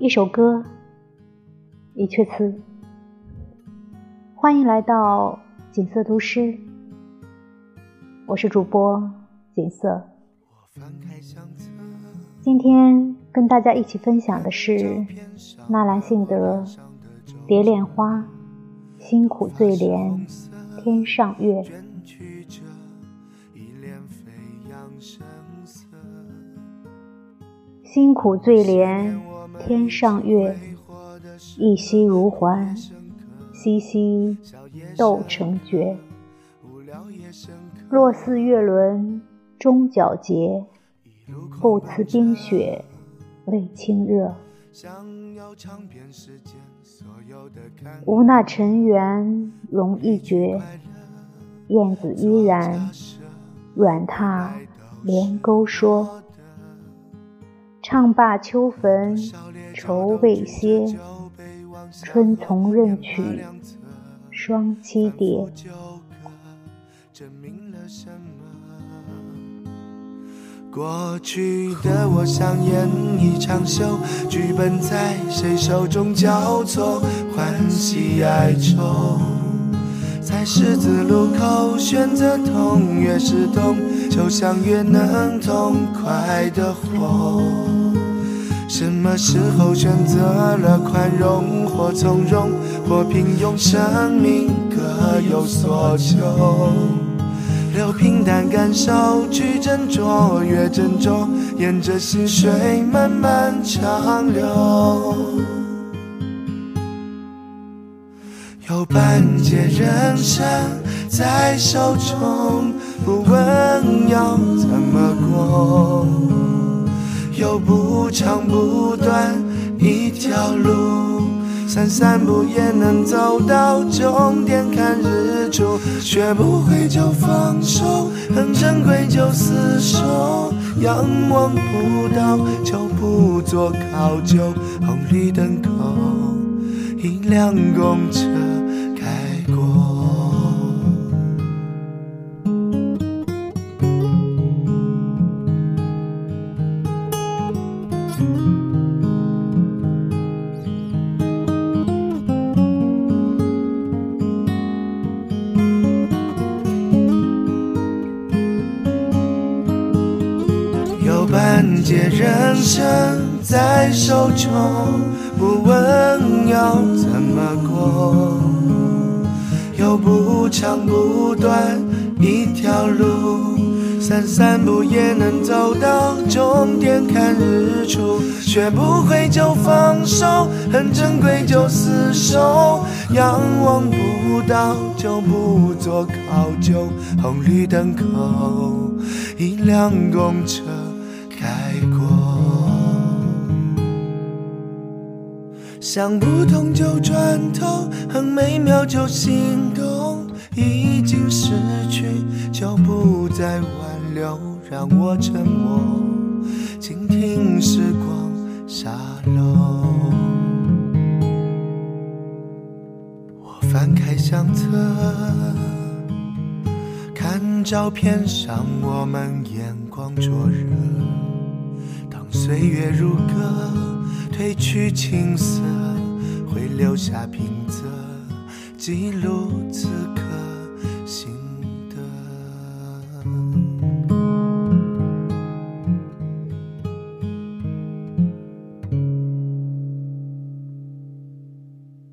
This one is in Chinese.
一首歌，一阙词。欢迎来到锦瑟读诗，我是主播锦瑟。今天跟大家一起分享的是纳兰性德《蝶恋花》，辛苦醉怜天上月。辛苦醉怜天上月，一夕如还，夕夕斗成绝。若似月轮终皎洁，不辞冰雪为清热。无那尘缘容易绝，燕子依然软榻连钩说。唱罢秋坟愁未歇，春从任取双栖蝶。过去的我想演一场秀，剧本在谁手中交错，欢喜哀愁，在十字路口选择痛，越是痛，就像越能痛快的活。什么时候选择了宽容或从容，或平庸？生命各有所求，留平淡感受去斟酌，越斟酌，沿着溪水慢慢长流。有半截人生在手中，不问要怎么过。有不长不短一条路，散散步也能走到终点看日出。学不会就放手，很珍贵就厮守。仰望不到就不做考究。红绿灯口，一辆公车开过。有半截人生在手中，不问要怎么过。有不长不短一条路，散散步也能走到终点看日出。学不会就放手，很珍贵就厮守。仰望不到就不做考究。红绿灯口，一辆公车。开过，想不通就转头，很美妙就心动，已经失去就不再挽留，让我沉默，静听时光沙漏。我翻开相册，看照片上我们眼光灼热。当岁月如歌，褪去青涩，会留下平仄，记录此刻。